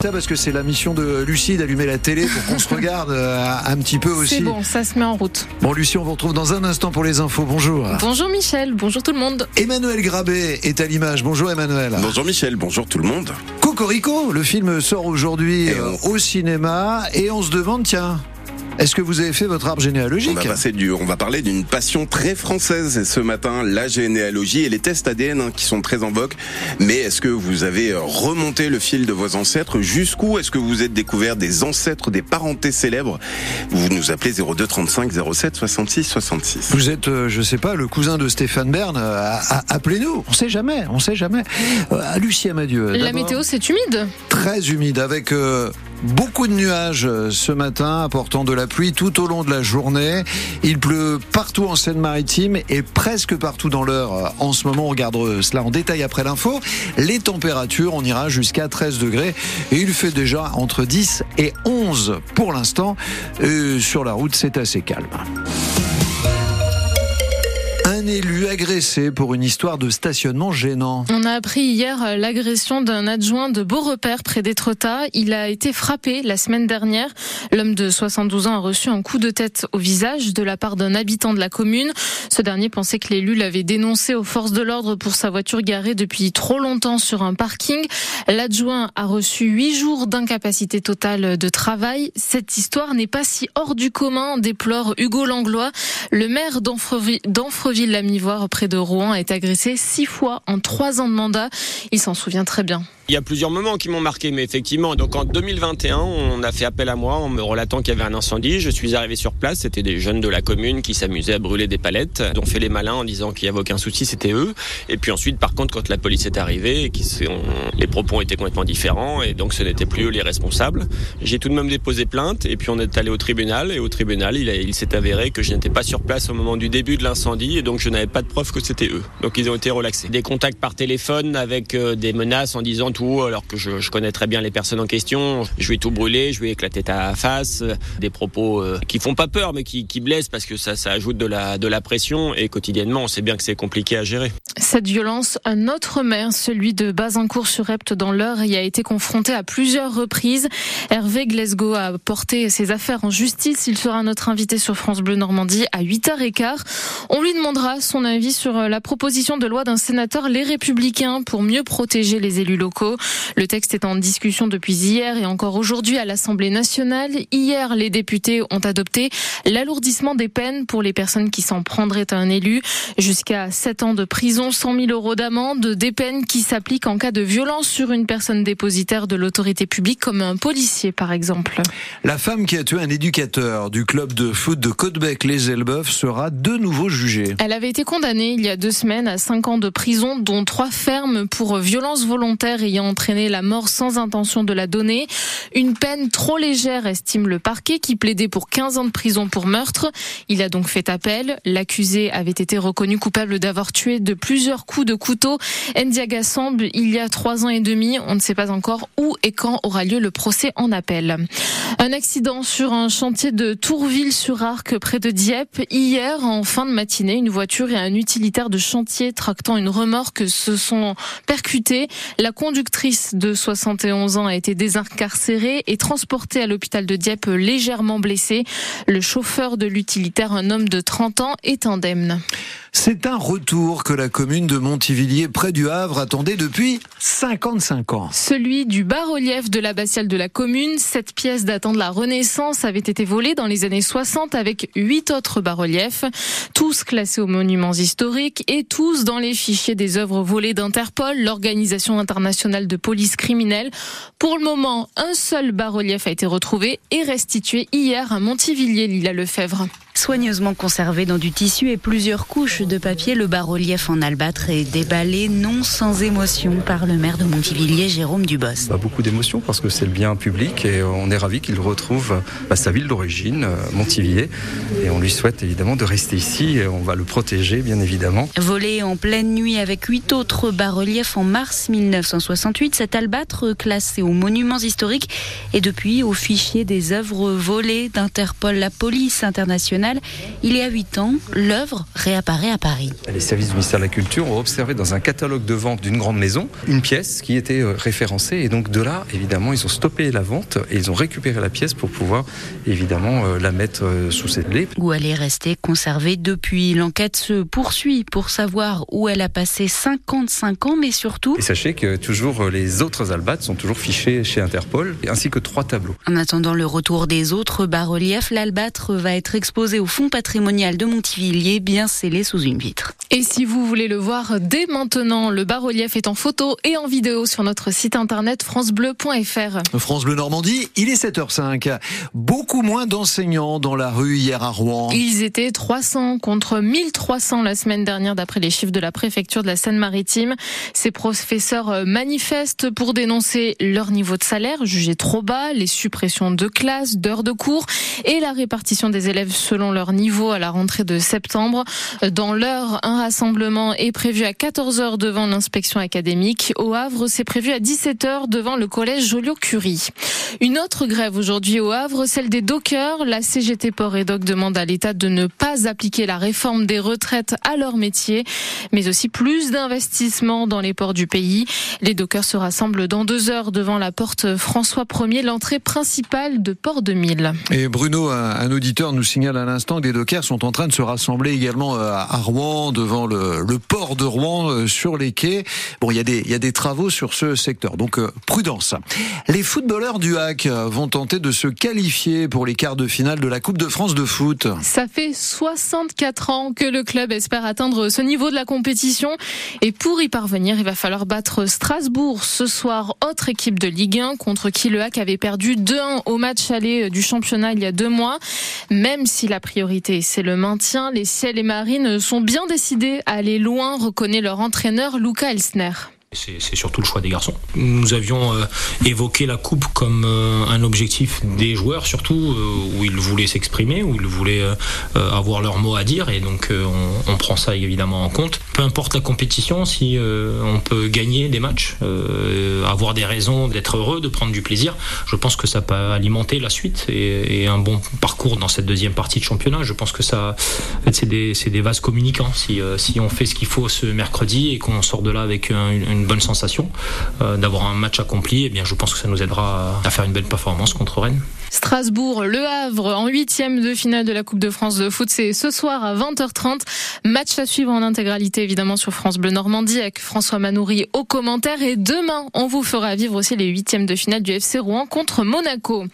Ça parce que c'est la mission de Lucie d'allumer la télé pour qu'on se regarde euh, un petit peu aussi. C'est bon, ça se met en route. Bon Lucie, on vous retrouve dans un instant pour les infos. Bonjour. Bonjour Michel, bonjour tout le monde. Emmanuel Grabé est à l'image. Bonjour Emmanuel. Bonjour Michel, bonjour tout le monde. Cocorico, le film sort aujourd'hui euh, au cinéma et on se demande tiens, est-ce que vous avez fait votre arbre On généalogique va passer du, on va parler d'une passion très française ce matin, la généalogie et les tests ADN hein, qui sont très en vogue. Mais est-ce que vous avez euh, remonté le fil de vos ancêtres Jusqu'où est-ce que vous êtes découvert des ancêtres, des parentés célèbres? Vous nous appelez 02 35 07 66 66. Vous êtes, euh, je sais pas, le cousin de Stéphane Bern. euh, Appelez-nous. On sait jamais. On sait jamais. Euh, à Lucie Amadieu. La météo, c'est humide. très humide avec euh, beaucoup de nuages euh, ce matin apportant de la pluie tout au long de la journée. Il pleut partout en Seine-Maritime et presque partout dans l'heure euh, en ce moment. On regarde euh, cela en détail après l'info. Les températures, on ira jusqu'à 13 degrés et il fait déjà entre 10 et 11 pour l'instant. Sur la route, c'est assez calme. Un élu agressé pour une histoire de stationnement gênant. On a appris hier l'agression d'un adjoint de Beaurepaire près d'Étretat. Il a été frappé la semaine dernière. L'homme de 72 ans a reçu un coup de tête au visage de la part d'un habitant de la commune. Ce dernier pensait que l'élu l'avait dénoncé aux forces de l'ordre pour sa voiture garée depuis trop longtemps sur un parking. L'adjoint a reçu huit jours d'incapacité totale de travail. Cette histoire n'est pas si hors du commun, déplore Hugo Langlois. Le maire d'Anfreville- d'Anfreville-la-Mivoire, près de Rouen, a été agressé six fois en trois ans de mandat. Il s'en souvient très bien. Il y a plusieurs moments qui m'ont marqué, mais effectivement, donc en 2021, on a fait appel à moi en me relatant qu'il y avait un incendie. Je suis arrivé sur place, c'était des jeunes de la commune qui s'amusaient à brûler des palettes. Ils ont fait les malins en disant qu'il n'y avait aucun souci, c'était eux. Et puis ensuite, par contre, quand la police est arrivée, les propos été complètement différents, et donc ce n'étaient plus eux les responsables. J'ai tout de même déposé plainte, et puis on est allé au tribunal, et au tribunal, il, il s'est avéré que je n'étais pas sur place au moment du début de l'incendie, et donc je n'avais pas de preuve que c'était eux. Donc ils ont été relaxés. Des contacts par téléphone avec euh, des menaces en disant alors que je, connais très bien les personnes en question. Je vais tout brûler, je vais éclater ta face. Des propos euh, qui font pas peur, mais qui, blessent parce que ça, ajoute de la, pression. Et quotidiennement, on sait bien que c'est compliqué à gérer. Cette violence, un autre maire, celui de Bazincourt-sur-Epte dans l'Eure, y a été confronté à plusieurs reprises. Hervé Glasgow a porté ses affaires en justice. Il sera notre invité sur France Bleu Normandie à 8h15. On lui demandera son avis sur la proposition de loi d'un sénateur Les Républicains pour mieux protéger les élus locaux. Le texte est en discussion depuis hier et encore aujourd'hui à l'Assemblée nationale. Hier, les députés ont adopté l'alourdissement des peines pour les personnes qui s'en prendraient à un élu. Jusqu'à 7 ans de prison, 100 000 euros d'amende, des peines qui s'appliquent en cas de violence sur une personne dépositaire de l'autorité publique, comme un policier par exemple. La femme qui a tué un éducateur du club de foot de Côtebec-les-Elbeuf sera de nouveau jugée. Elle avait été condamnée il y a deux semaines à 5 ans de prison, dont trois fermes pour violence volontaire ayant entraîné la mort sans intention de la donner. Une peine trop légère, estime le parquet, qui plaidait pour 15 ans de prison pour meurtre. Il a donc fait appel. L'accusé avait été reconnu coupable d'avoir tué de plusieurs coups de couteau Ndiaga Samb il y a trois ans et demi. On ne sait pas encore où et quand aura lieu le procès en appel. Un accident sur un chantier de Tourville-sur-Arc près de Dieppe. Hier, en fin de matinée, une voiture et un utilitaire de chantier tractant une remorque se sont percutés. La conductrice de 71 ans a été désincarcérée et transportée à l'hôpital de Dieppe légèrement blessée. Le chauffeur de l'utilitaire, un homme de 30 ans, est indemne. C'est un retour que la commune de Montivilliers, près du Havre, attendait depuis 55 ans. Celui du bas-relief de l'abbatiale de la commune. Cette pièce datant de la Renaissance avait été volée dans les années 60 avec huit autres bas-reliefs, tous classés aux monuments historiques et tous dans les fichiers des œuvres volées d'Interpol, l'organisation internationale de police criminelle. Pour le moment, un seul bas-relief a été retrouvé et restitué hier à Montivilliers, Lila Lefebvre. Soigneusement conservé dans du tissu et plusieurs couches de papier, le bas-relief en albâtre est déballé non sans émotion par le maire de Montivilliers, Jérôme Dubos. Bah, beaucoup d'émotions parce que c'est le bien public et on est ravi qu'il retrouve bah, sa ville d'origine, euh, Montivilliers. Et on lui souhaite évidemment de rester ici et on va le protéger bien évidemment. Volé en pleine nuit avec huit autres bas-reliefs en mars 1968, cet albâtre classé aux monuments historiques est depuis au fichier des œuvres volées d'Interpol. La police internationale nationale. Il y a huit ans, l'œuvre réapparaît à Paris. Les services du ministère de la Culture ont observé dans un catalogue de vente d'une grande maison une pièce qui était euh, référencée et donc de là, évidemment, ils ont stoppé la vente et ils ont récupéré la pièce pour pouvoir évidemment euh, la mettre euh, sous cette lait. Où elle est restée conservée depuis. L'enquête se poursuit pour savoir où elle a passé 55 ans, mais surtout... Et sachez que toujours les autres albates sont toujours fichés chez Interpol, ainsi que trois tableaux. En attendant le retour des autres bas-reliefs, l'albâtre va être exposé au Fonds patrimonial de Montivilliers, bien scellé sous une vitre. Et si vous voulez le voir dès maintenant, le bas-relief est en photo et en vidéo sur notre site internet francebleu.fr. France Bleu Normandie, il est 7h05. Beaucoup moins d'enseignants dans la rue hier à Rouen. Ils étaient 300 contre 1300 la semaine dernière d'après les chiffres de la préfecture de la Seine-Maritime. Ces professeurs manifestent pour dénoncer leur niveau de salaire jugé trop bas, les suppressions de classes, d'heures de cours et la répartition des élèves selon leur niveau à la rentrée de septembre. Dans l'heure, un rassemblement est prévu à 14h devant l'inspection académique. Au Havre, c'est prévu à 17h devant le collège Joliot-Curie. Une autre grève aujourd'hui au Havre, celle des dockers. La CGT Port et Doc demande à l'État de ne pas appliquer la réforme des retraites à leur métier, mais aussi plus d'investissements dans les ports du pays. Les dockers se rassemblent dans deux heures devant la porte François 1er, l'entrée principale de Port 2000. Et Bruno, un auditeur nous signale à l'instant que des dockers sont en train de se rassembler également euh, à Rouen, devant le, port de Rouen, euh, sur les quais. Bon, il y a des, y a des travaux sur ce secteur, donc euh, prudence. Les footballeurs du HAC vont tenter de se qualifier pour les quarts de finale de la Coupe de France de foot. Ça fait 64 ans que le club espère atteindre ce niveau de la compétition. Et pour y parvenir, il va falloir battre Strasbourg ce soir, autre équipe de Ligue 1 contre qui le HAC avait perdu 2-1 au match aller du championnat il y a deux mois. Même si la priorité c'est le maintien, les ciels et marines sont bien décidés à aller loin, reconnaît leur entraîneur Luca Elsner. C'est surtout le choix des garçons. Nous avions euh, évoqué la coupe comme euh, un objectif des joueurs, surtout euh, où ils voulaient s'exprimer, où ils voulaient avoir leur mot à dire, et donc on, prend ça évidemment en compte. Peu importe la compétition, si on peut gagner des matchs, avoir des raisons d'être heureux, de prendre du plaisir, je pense que ça peut alimenter la suite et, un bon parcours dans cette deuxième partie de championnat. Je pense que ça, c'est des, vases communicants. Si on fait ce qu'il faut ce mercredi et qu'on sort de là avec une, une bonne sensation euh, d'avoir un match accompli, et eh bien je pense que ça nous aidera à faire une belle performance contre Rennes. Strasbourg, Le Havre en huitième de finale de la Coupe de France de foot. C'est ce soir à 20h30. Match à suivre en intégralité évidemment sur France Bleu Normandie avec François Manoury au commentaire. Et demain, on vous fera vivre aussi les huitièmes de finale du FC Rouen contre Monaco.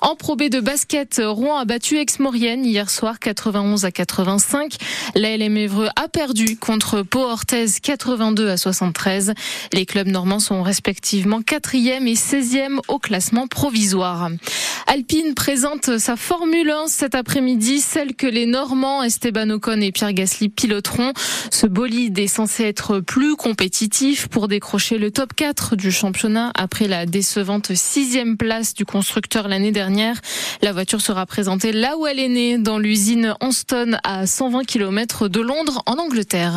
En Pro B de basket, Rouen a battu Aix-Maurienne hier soir 91 à 85. La LM Évreux a perdu contre Pau Orthez 82 à 73. Les clubs normands sont respectivement quatrième et 16e au classement provisoire. Alpine présente sa Formule 1 cet après-midi, celle que les Normands Esteban Ocon et Pierre Gasly piloteront. Ce bolide est censé être plus compétitif pour décrocher le top 4 du championnat après la décevante sixième place du constructeur l'année dernière. La voiture sera présentée là où elle est née, dans l'usine Anston à 120 km de Londres en Angleterre.